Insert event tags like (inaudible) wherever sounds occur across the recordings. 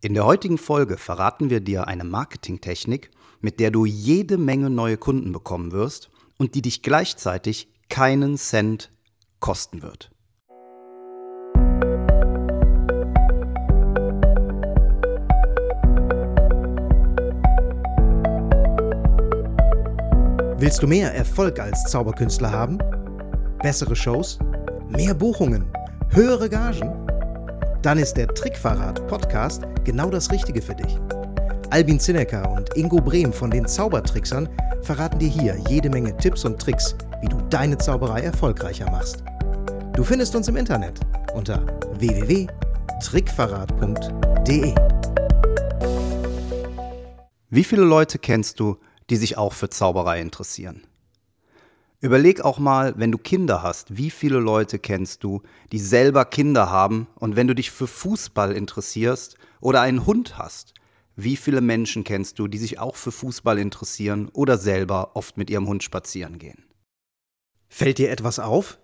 In der heutigen Folge verraten wir dir eine Marketingtechnik, mit der du jede Menge neue Kunden bekommen wirst und die dich gleichzeitig keinen Cent kosten wird. Willst du mehr Erfolg als Zauberkünstler haben? Bessere Shows? Mehr Buchungen? Höhere Gagen? Dann ist der Trickverrat Podcast genau das Richtige für dich. Albin Zinecker und Ingo Brehm von den Zaubertricksern verraten dir hier jede Menge Tipps und Tricks, wie du deine Zauberei erfolgreicher machst. Du findest uns im Internet unter www.trickverrat.de. Wie viele Leute kennst du, die sich auch für Zauberei interessieren? Überleg auch mal, wenn du Kinder hast, wie viele Leute kennst du, die selber Kinder haben und wenn du dich für Fußball interessierst oder einen Hund hast, wie viele Menschen kennst du, die sich auch für Fußball interessieren oder selber oft mit ihrem Hund spazieren gehen? Fällt dir etwas auf?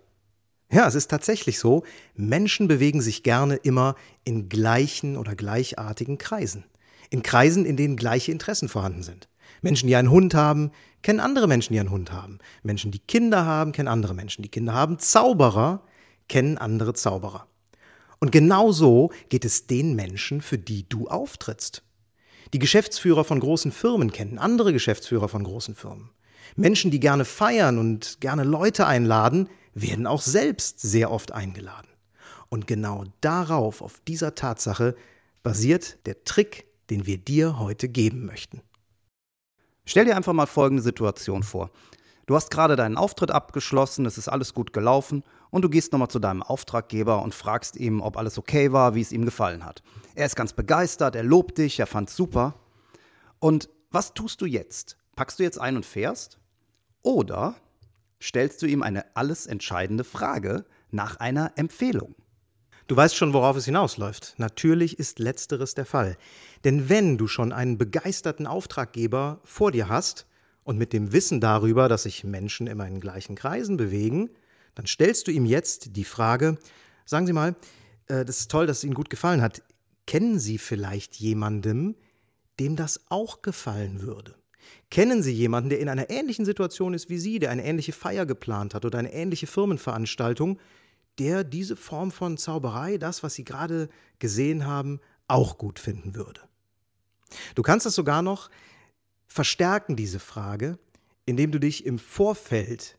Ja, es ist tatsächlich so, Menschen bewegen sich gerne immer in gleichen oder gleichartigen Kreisen. In Kreisen, in denen gleiche Interessen vorhanden sind. Menschen, die einen Hund haben, kennen andere Menschen, die einen Hund haben. Menschen, die Kinder haben, kennen andere Menschen, die Kinder haben. Zauberer kennen andere Zauberer. Und genau so geht es den Menschen, für die du auftrittst. Die Geschäftsführer von großen Firmen kennen andere Geschäftsführer von großen Firmen. Menschen, die gerne feiern und gerne Leute einladen, werden auch selbst sehr oft eingeladen. Und genau darauf, auf dieser Tatsache, basiert der Trick, den wir dir heute geben möchten. Stell dir einfach mal folgende Situation vor. Du hast gerade deinen Auftritt abgeschlossen, es ist alles gut gelaufen und du gehst nochmal zu deinem Auftraggeber und fragst ihm, ob alles okay war, wie es ihm gefallen hat. Er ist ganz begeistert, er lobt dich, er fand's super. Und was tust du jetzt? Packst du jetzt ein und fährst? Oder stellst du ihm eine alles entscheidende Frage nach einer Empfehlung? Du weißt schon, worauf es hinausläuft. Natürlich ist letzteres der Fall. Denn wenn du schon einen begeisterten Auftraggeber vor dir hast und mit dem Wissen darüber, dass sich Menschen immer in gleichen Kreisen bewegen, dann stellst du ihm jetzt die Frage, sagen Sie mal, äh, das ist toll, dass es Ihnen gut gefallen hat. Kennen Sie vielleicht jemandem, dem das auch gefallen würde? Kennen Sie jemanden, der in einer ähnlichen Situation ist wie Sie, der eine ähnliche Feier geplant hat oder eine ähnliche Firmenveranstaltung, der diese Form von Zauberei, das, was Sie gerade gesehen haben, auch gut finden würde. Du kannst das sogar noch verstärken, diese Frage, indem du dich im Vorfeld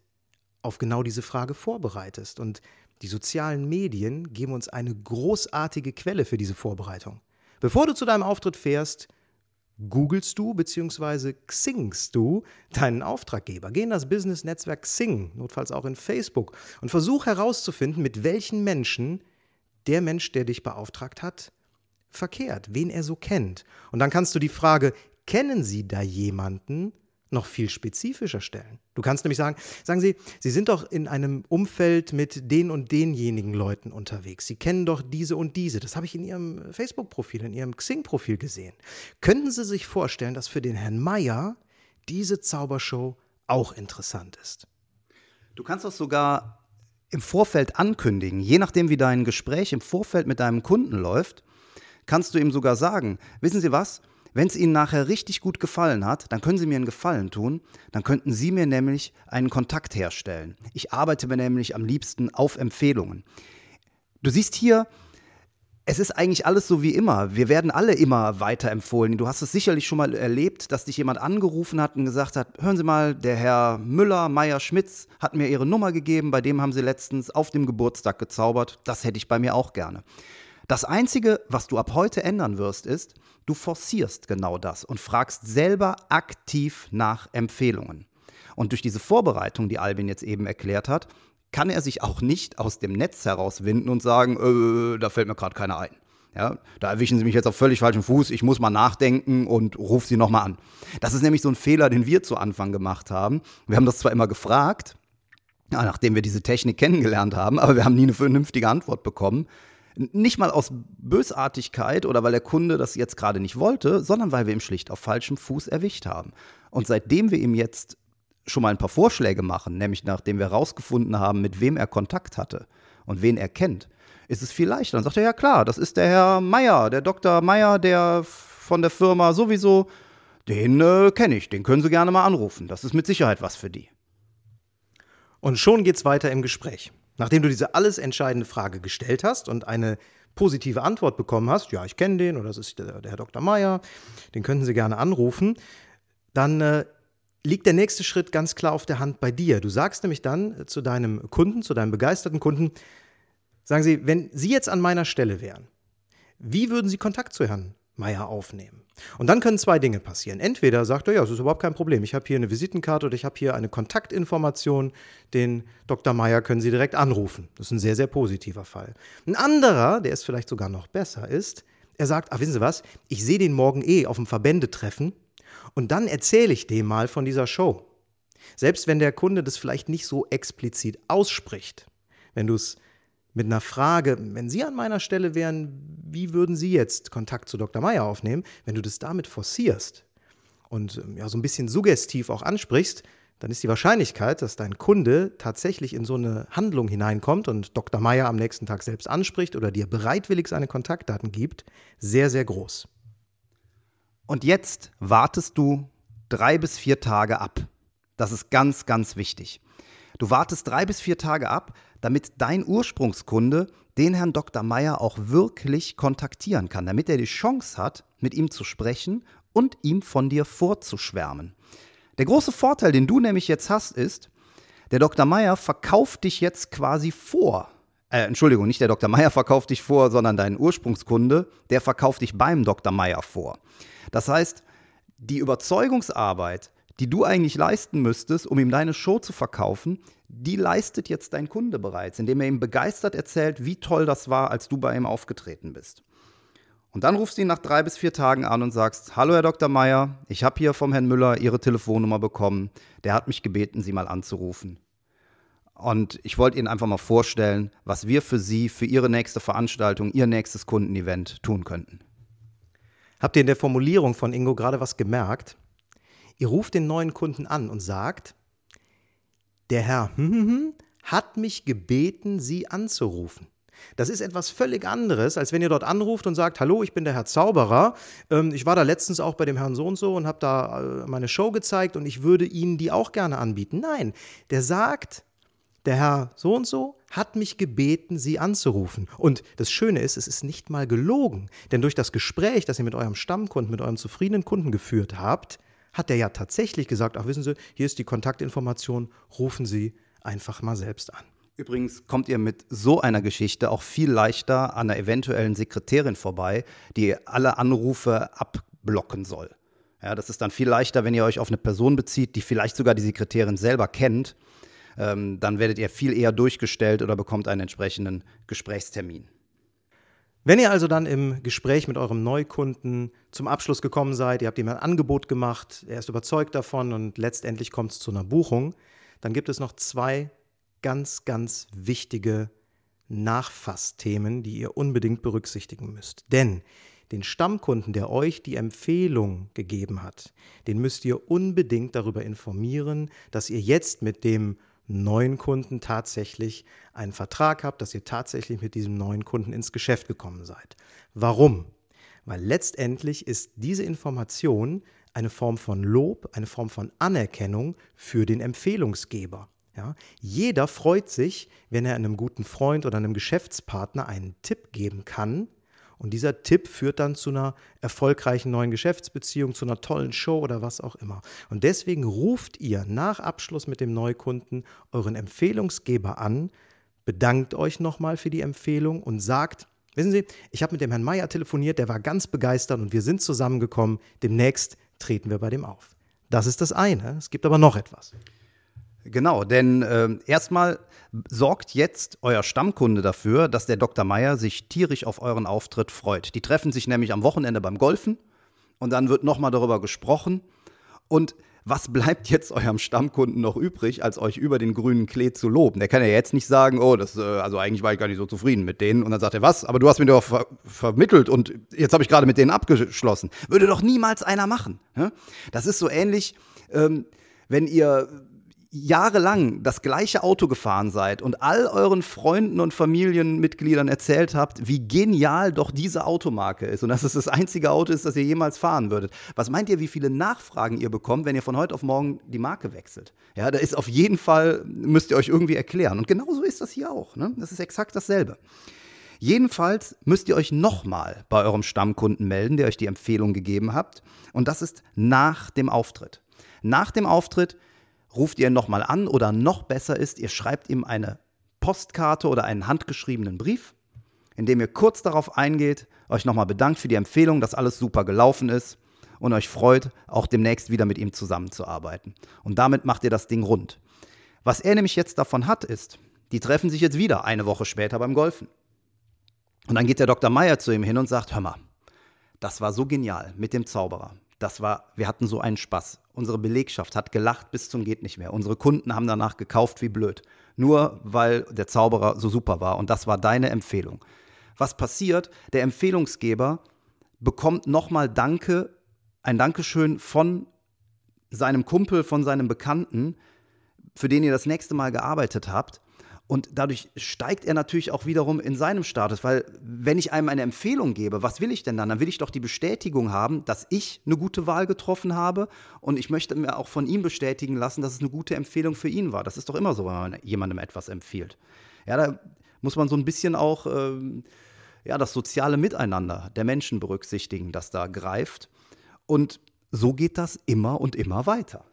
auf genau diese Frage vorbereitest. Und die sozialen Medien geben uns eine großartige Quelle für diese Vorbereitung. Bevor du zu deinem Auftritt fährst, googelst du bzw. xingst du deinen Auftraggeber. Geh in das Business-Netzwerk Xing, notfalls auch in Facebook, und versuch herauszufinden, mit welchen Menschen der Mensch, der dich beauftragt hat, verkehrt, wen er so kennt. Und dann kannst du die Frage, kennen Sie da jemanden, noch viel spezifischer stellen. Du kannst nämlich sagen, sagen Sie, Sie sind doch in einem Umfeld mit den und denjenigen Leuten unterwegs. Sie kennen doch diese und diese. Das habe ich in Ihrem Facebook-Profil, in Ihrem Xing-Profil gesehen. Könnten Sie sich vorstellen, dass für den Herrn Meier diese Zaubershow auch interessant ist? Du kannst das sogar im Vorfeld ankündigen, je nachdem, wie dein Gespräch im Vorfeld mit deinem Kunden läuft, kannst du ihm sogar sagen, wissen Sie was? Wenn es Ihnen nachher richtig gut gefallen hat, dann können Sie mir einen Gefallen tun. Dann könnten Sie mir nämlich einen Kontakt herstellen. Ich arbeite mir nämlich am liebsten auf Empfehlungen. Du siehst hier, es ist eigentlich alles so wie immer. Wir werden alle immer weiterempfohlen. Du hast es sicherlich schon mal erlebt, dass dich jemand angerufen hat und gesagt hat: Hören Sie mal, der Herr Müller, Meier, Schmitz hat mir Ihre Nummer gegeben. Bei dem haben Sie letztens auf dem Geburtstag gezaubert. Das hätte ich bei mir auch gerne. Das Einzige, was du ab heute ändern wirst, ist, du forcierst genau das und fragst selber aktiv nach Empfehlungen. Und durch diese Vorbereitung, die Albin jetzt eben erklärt hat, kann er sich auch nicht aus dem Netz herauswinden und sagen, äh, da fällt mir gerade keiner ein. Ja, da erwischen Sie mich jetzt auf völlig falschem Fuß, ich muss mal nachdenken und rufe Sie nochmal an. Das ist nämlich so ein Fehler, den wir zu Anfang gemacht haben. Wir haben das zwar immer gefragt, nachdem wir diese Technik kennengelernt haben, aber wir haben nie eine vernünftige Antwort bekommen. Nicht mal aus Bösartigkeit oder weil der Kunde das jetzt gerade nicht wollte, sondern weil wir ihn schlicht auf falschem Fuß erwischt haben. Und seitdem wir ihm jetzt schon mal ein paar Vorschläge machen, nämlich nachdem wir herausgefunden haben, mit wem er Kontakt hatte und wen er kennt, ist es viel leichter. Dann sagt er, ja klar, das ist der Herr Meier, der Dr. Meier, der von der Firma sowieso, den äh, kenne ich, den können Sie gerne mal anrufen. Das ist mit Sicherheit was für die. Und schon geht's weiter im Gespräch. Nachdem du diese alles entscheidende Frage gestellt hast und eine positive Antwort bekommen hast, ja, ich kenne den oder das ist der, der, Herr Dr. Meier, den könnten Sie gerne anrufen, dann äh, liegt der nächste Schritt ganz klar auf der Hand bei dir. Du sagst nämlich dann äh, zu deinem Kunden, zu deinem begeisterten Kunden, sagen Sie, wenn Sie jetzt an meiner Stelle wären, wie würden Sie Kontakt zu Herrn Meier aufnehmen? Und dann können zwei Dinge passieren. Entweder sagt er, ja, das ist überhaupt kein Problem. Ich habe hier eine Visitenkarte oder ich habe hier eine Kontaktinformation. Den Dr. Meier können Sie direkt anrufen. Das ist ein sehr, sehr positiver Fall. Ein anderer, der ist vielleicht sogar noch besser, ist, er sagt, ach, wissen Sie was, ich sehe den morgen eh auf dem Verbändetreffen und dann erzähle ich dem mal von dieser Show. Selbst wenn der Kunde das vielleicht nicht so explizit ausspricht, wenn du es mit einer Frage, wenn Sie an meiner Stelle wären, wie würden Sie jetzt Kontakt zu Dr. Meyer aufnehmen? Wenn du das damit forcierst und ähm, ja, so ein bisschen suggestiv auch ansprichst, dann ist die Wahrscheinlichkeit, dass dein Kunde tatsächlich in so eine Handlung hineinkommt und Dr. Meyer am nächsten Tag selbst anspricht oder dir bereitwillig seine Kontaktdaten gibt, sehr, sehr groß. Und jetzt wartest du drei bis vier Tage ab. Das ist ganz, ganz wichtig. Du wartest drei bis vier Tage ab, damit dein Ursprungskunde den Herrn Dr. Meyer auch wirklich kontaktieren kann, damit er die Chance hat, mit ihm zu sprechen und ihm von dir vorzuschwärmen. Der große Vorteil, den du nämlich jetzt hast, ist, der Dr. Meyer verkauft dich jetzt quasi vor. Äh, Entschuldigung, nicht der Dr. Meyer verkauft dich vor, sondern dein Ursprungskunde, der verkauft dich beim Dr. Meyer vor. Das heißt, die Überzeugungsarbeit, die du eigentlich leisten müsstest, um ihm deine Show zu verkaufen, die leistet jetzt dein Kunde bereits, indem er ihm begeistert erzählt, wie toll das war, als du bei ihm aufgetreten bist. Und dann rufst du ihn nach drei bis vier Tagen an und sagst, hallo Herr Dr. Meier, ich habe hier vom Herrn Müller Ihre Telefonnummer bekommen. Der hat mich gebeten, Sie mal anzurufen. Und ich wollte Ihnen einfach mal vorstellen, was wir für Sie, für Ihre nächste Veranstaltung, Ihr nächstes Kundenevent tun könnten. Habt ihr in der Formulierung von Ingo gerade was gemerkt? Ihr ruft den neuen Kunden an und sagt, der Herr (laughs) hat mich gebeten, Sie anzurufen. Das ist etwas völlig anderes, als wenn ihr dort anruft und sagt, hallo, ich bin der Herr Zauberer. Ähm, ich war da letztens auch bei dem Herrn so und so und habe da äh, meine Show gezeigt und ich würde Ihnen die auch gerne anbieten. Nein, der sagt, der Herr so und so hat mich gebeten, Sie anzurufen. Und das Schöne ist, es ist nicht mal gelogen. Denn durch das Gespräch, das ihr mit eurem Stammkunden, mit eurem zufriedenen Kunden geführt habt, hat er ja tatsächlich gesagt, ach wissen Sie, hier ist die Kontaktinformation, rufen Sie einfach mal selbst an. Übrigens kommt ihr mit so einer Geschichte auch viel leichter an einer eventuellen Sekretärin vorbei, die alle Anrufe abblocken soll. Ja, das ist dann viel leichter, wenn ihr euch auf eine Person bezieht, die vielleicht sogar die Sekretärin selber kennt. Ähm, dann werdet ihr viel eher durchgestellt oder bekommt einen entsprechenden Gesprächstermin. Wenn ihr also dann im Gespräch mit eurem Neukunden zum Abschluss gekommen seid, ihr habt ihm ein Angebot gemacht, er ist überzeugt davon und letztendlich kommt es zu einer Buchung, dann gibt es noch zwei ganz, ganz wichtige Nachfassthemen, die ihr unbedingt berücksichtigen müsst. Denn den Stammkunden, der euch die Empfehlung gegeben hat, den müsst ihr unbedingt darüber informieren, dass ihr jetzt mit dem neuen Kunden tatsächlich einen Vertrag habt, dass ihr tatsächlich mit diesem neuen Kunden ins Geschäft gekommen seid. Warum? Weil letztendlich ist diese Information eine Form von Lob, eine Form von Anerkennung für den Empfehlungsgeber. Ja, jeder freut sich, wenn er einem guten Freund oder einem Geschäftspartner einen Tipp geben kann, und dieser Tipp führt dann zu einer erfolgreichen neuen Geschäftsbeziehung, zu einer tollen Show oder was auch immer. Und deswegen ruft ihr nach Abschluss mit dem Neukunden euren Empfehlungsgeber an, bedankt euch nochmal für die Empfehlung und sagt, wissen Sie, ich habe mit dem Herrn Meier telefoniert, der war ganz begeistert und wir sind zusammengekommen. Demnächst treten wir bei dem auf. Das ist das eine. Es gibt aber noch etwas. Genau, denn äh, erstmal sorgt jetzt euer Stammkunde dafür, dass der Dr. Meier sich tierisch auf euren Auftritt freut. Die treffen sich nämlich am Wochenende beim Golfen und dann wird nochmal darüber gesprochen. Und was bleibt jetzt eurem Stammkunden noch übrig, als euch über den grünen Klee zu loben? Der kann ja jetzt nicht sagen, oh, das, äh, also eigentlich war ich gar nicht so zufrieden mit denen. Und dann sagt er, was? Aber du hast mir doch ver vermittelt und jetzt habe ich gerade mit denen abgeschlossen. Würde doch niemals einer machen. Das ist so ähnlich, ähm, wenn ihr jahrelang das gleiche Auto gefahren seid und all euren Freunden und Familienmitgliedern erzählt habt, wie genial doch diese Automarke ist und dass es das einzige Auto ist, das ihr jemals fahren würdet. Was meint ihr, wie viele Nachfragen ihr bekommt, wenn ihr von heute auf morgen die Marke wechselt? Ja, da ist auf jeden Fall, müsst ihr euch irgendwie erklären. Und genauso ist das hier auch. Ne? Das ist exakt dasselbe. Jedenfalls müsst ihr euch nochmal bei eurem Stammkunden melden, der euch die Empfehlung gegeben habt. Und das ist nach dem Auftritt. Nach dem Auftritt ruft ihr ihn nochmal an oder noch besser ist, ihr schreibt ihm eine Postkarte oder einen handgeschriebenen Brief, in dem ihr kurz darauf eingeht, euch nochmal bedankt für die Empfehlung, dass alles super gelaufen ist und euch freut, auch demnächst wieder mit ihm zusammenzuarbeiten. Und damit macht ihr das Ding rund. Was er nämlich jetzt davon hat, ist, die treffen sich jetzt wieder eine Woche später beim Golfen. Und dann geht der Dr. Meyer zu ihm hin und sagt, hör mal, das war so genial mit dem Zauberer. Das war, wir hatten so einen Spaß. Unsere Belegschaft hat gelacht bis zum geht nicht mehr. Unsere Kunden haben danach gekauft wie blöd. Nur weil der Zauberer so super war. Und das war deine Empfehlung. Was passiert? Der Empfehlungsgeber bekommt nochmal Danke, ein Dankeschön von seinem Kumpel, von seinem Bekannten, für den ihr das nächste Mal gearbeitet habt. Und dadurch steigt er natürlich auch wiederum in seinem Status, weil wenn ich einem eine Empfehlung gebe, was will ich denn dann? Dann will ich doch die Bestätigung haben, dass ich eine gute Wahl getroffen habe und ich möchte mir auch von ihm bestätigen lassen, dass es eine gute Empfehlung für ihn war. Das ist doch immer so, wenn man jemandem etwas empfiehlt. Ja, da muss man so ein bisschen auch ähm, ja, das soziale Miteinander der Menschen berücksichtigen, das da greift. Und so geht das immer und immer weiter.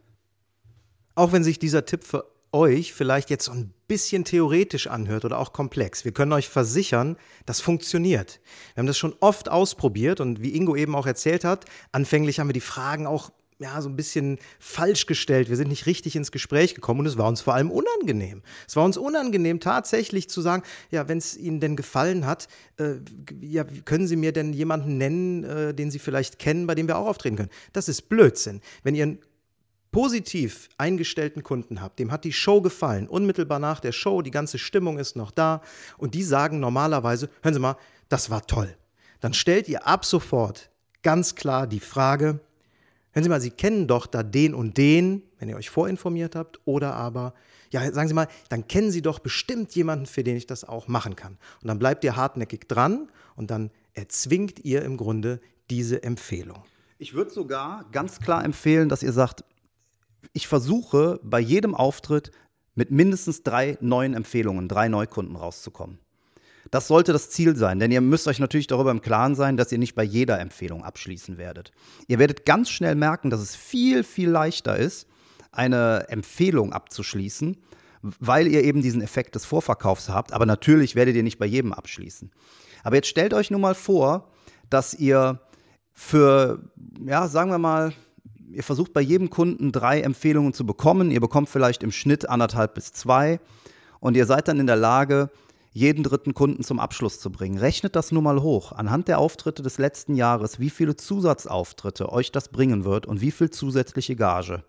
Auch wenn sich dieser Tipp für euch vielleicht jetzt so ein bisschen theoretisch anhört oder auch komplex. Wir können euch versichern, das funktioniert. Wir haben das schon oft ausprobiert und wie Ingo eben auch erzählt hat, anfänglich haben wir die Fragen auch ja, so ein bisschen falsch gestellt. Wir sind nicht richtig ins Gespräch gekommen und es war uns vor allem unangenehm. Es war uns unangenehm, tatsächlich zu sagen, ja, wenn es Ihnen denn gefallen hat, äh, ja, können Sie mir denn jemanden nennen, äh, den Sie vielleicht kennen, bei dem wir auch auftreten können? Das ist Blödsinn. Wenn ihr einen positiv eingestellten Kunden habt, dem hat die Show gefallen, unmittelbar nach der Show, die ganze Stimmung ist noch da und die sagen normalerweise, hören Sie mal, das war toll. Dann stellt ihr ab sofort ganz klar die Frage, hören Sie mal, Sie kennen doch da den und den, wenn ihr euch vorinformiert habt, oder aber, ja, sagen Sie mal, dann kennen Sie doch bestimmt jemanden, für den ich das auch machen kann. Und dann bleibt ihr hartnäckig dran und dann erzwingt ihr im Grunde diese Empfehlung. Ich würde sogar ganz klar empfehlen, dass ihr sagt, ich versuche bei jedem Auftritt mit mindestens drei neuen Empfehlungen, drei Neukunden rauszukommen. Das sollte das Ziel sein, denn ihr müsst euch natürlich darüber im Klaren sein, dass ihr nicht bei jeder Empfehlung abschließen werdet. Ihr werdet ganz schnell merken, dass es viel, viel leichter ist, eine Empfehlung abzuschließen, weil ihr eben diesen Effekt des Vorverkaufs habt. Aber natürlich werdet ihr nicht bei jedem abschließen. Aber jetzt stellt euch nun mal vor, dass ihr für, ja, sagen wir mal, ihr versucht bei jedem Kunden drei Empfehlungen zu bekommen. Ihr bekommt vielleicht im Schnitt anderthalb bis zwei und ihr seid dann in der Lage, jeden dritten Kunden zum Abschluss zu bringen. Rechnet das nur mal hoch. Anhand der Auftritte des letzten Jahres, wie viele Zusatzauftritte euch das bringen wird und wie viel zusätzliche Gage.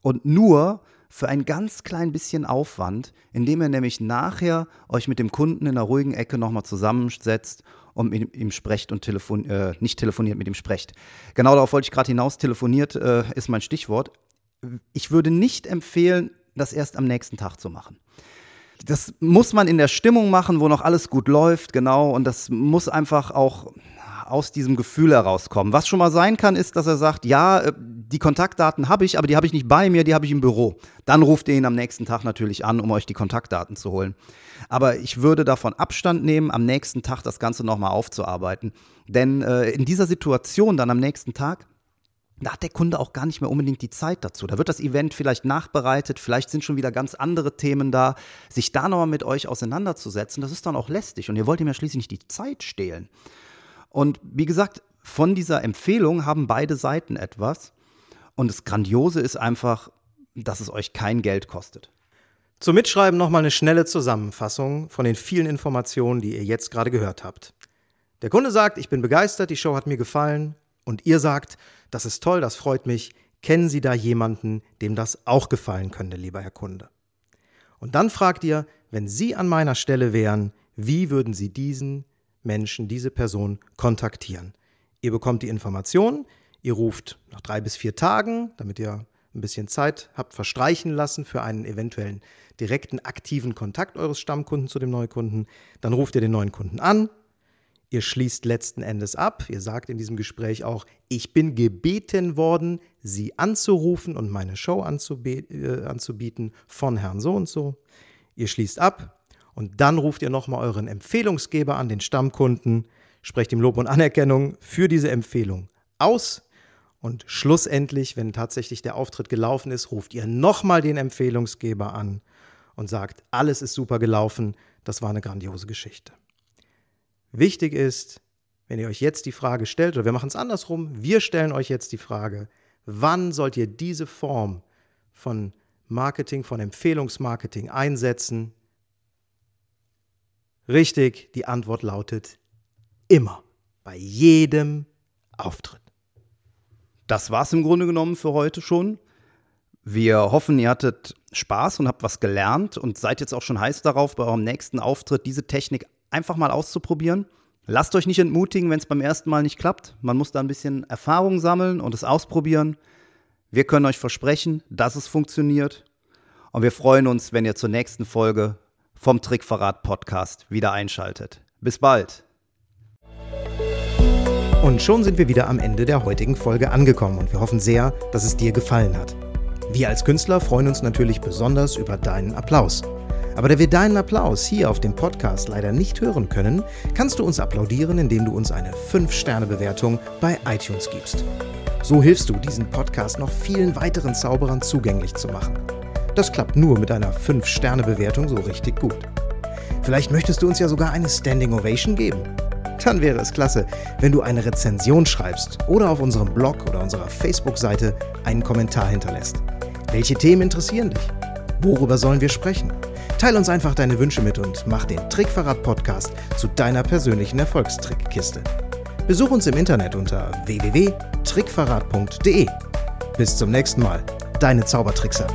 Und nur für ein ganz klein bisschen Aufwand, indem ihr nämlich nachher euch mit dem Kunden in einer ruhigen Ecke nochmal zusammensetzt und mit ihm sprecht und telefon äh, nicht telefoniert, mit ihm sprecht. Genau darauf wollte ich gerade hinaus. Telefoniert äh, ist mein Stichwort. Ich würde nicht empfehlen, das erst am nächsten Tag zu machen. Das muss man in der Stimmung machen, wo noch alles gut läuft, genau. Und das muss einfach auch aus diesem Gefühl herauskommen. Was schon mal sein kann, ist, dass er sagt, ja, äh, die Kontaktdaten habe ich, aber die habe ich nicht bei mir, die habe ich im Büro. Dann ruft ihr ihn am nächsten Tag natürlich an, um euch die Kontaktdaten zu holen. Aber ich würde davon Abstand nehmen, am nächsten Tag das Ganze nochmal aufzuarbeiten. Denn äh, in dieser Situation dann am nächsten Tag, da hat der Kunde auch gar nicht mehr unbedingt die Zeit dazu. Da wird das Event vielleicht nachbereitet, vielleicht sind schon wieder ganz andere Themen da. Sich da nochmal mit euch auseinanderzusetzen, das ist dann auch lästig. Und ihr wollt ihm ja schließlich nicht die Zeit stehlen. Und wie gesagt, von dieser Empfehlung haben beide Seiten etwas. Und das Grandiose ist einfach, dass es euch kein Geld kostet. Zum Mitschreiben nochmal eine schnelle Zusammenfassung von den vielen Informationen, die ihr jetzt gerade gehört habt. Der Kunde sagt, ich bin begeistert, die Show hat mir gefallen. Und ihr sagt, das ist toll, das freut mich. Kennen Sie da jemanden, dem das auch gefallen könnte, lieber Herr Kunde? Und dann fragt ihr, wenn Sie an meiner Stelle wären, wie würden Sie diesen Menschen, diese Person kontaktieren? Ihr bekommt die Informationen, ihr ruft nach drei bis vier Tagen, damit ihr ein bisschen Zeit habt verstreichen lassen für einen eventuellen direkten aktiven Kontakt eures Stammkunden zu dem Neukunden, dann ruft ihr den neuen Kunden an, ihr schließt letzten Endes ab, ihr sagt in diesem Gespräch auch, ich bin gebeten worden, Sie anzurufen und meine Show äh, anzubieten von Herrn so und so. Ihr schließt ab und dann ruft ihr nochmal euren Empfehlungsgeber an, den Stammkunden, sprecht ihm Lob und Anerkennung für diese Empfehlung aus und schlussendlich, wenn tatsächlich der Auftritt gelaufen ist, ruft ihr nochmal den Empfehlungsgeber an und sagt, alles ist super gelaufen, das war eine grandiose Geschichte. Wichtig ist, wenn ihr euch jetzt die Frage stellt, oder wir machen es andersrum, wir stellen euch jetzt die Frage, wann sollt ihr diese Form von Marketing, von Empfehlungsmarketing einsetzen? Richtig, die Antwort lautet immer, bei jedem Auftritt. Das war es im Grunde genommen für heute schon. Wir hoffen, ihr hattet Spaß und habt was gelernt und seid jetzt auch schon heiß darauf, bei eurem nächsten Auftritt diese Technik einfach mal auszuprobieren. Lasst euch nicht entmutigen, wenn es beim ersten Mal nicht klappt. Man muss da ein bisschen Erfahrung sammeln und es ausprobieren. Wir können euch versprechen, dass es funktioniert. Und wir freuen uns, wenn ihr zur nächsten Folge vom Trickverrat Podcast wieder einschaltet. Bis bald. Und schon sind wir wieder am Ende der heutigen Folge angekommen und wir hoffen sehr, dass es dir gefallen hat. Wir als Künstler freuen uns natürlich besonders über deinen Applaus. Aber da wir deinen Applaus hier auf dem Podcast leider nicht hören können, kannst du uns applaudieren, indem du uns eine 5-Sterne-Bewertung bei iTunes gibst. So hilfst du, diesen Podcast noch vielen weiteren Zauberern zugänglich zu machen. Das klappt nur mit einer 5-Sterne-Bewertung so richtig gut. Vielleicht möchtest du uns ja sogar eine Standing Ovation geben. Dann wäre es klasse, wenn du eine Rezension schreibst oder auf unserem Blog oder unserer Facebook-Seite einen Kommentar hinterlässt. Welche Themen interessieren dich? Worüber sollen wir sprechen? Teil uns einfach deine Wünsche mit und mach den Trickverrat-Podcast zu deiner persönlichen Erfolgstrickkiste. Besuch uns im Internet unter www.trickverrat.de. Bis zum nächsten Mal, deine Zaubertrickser.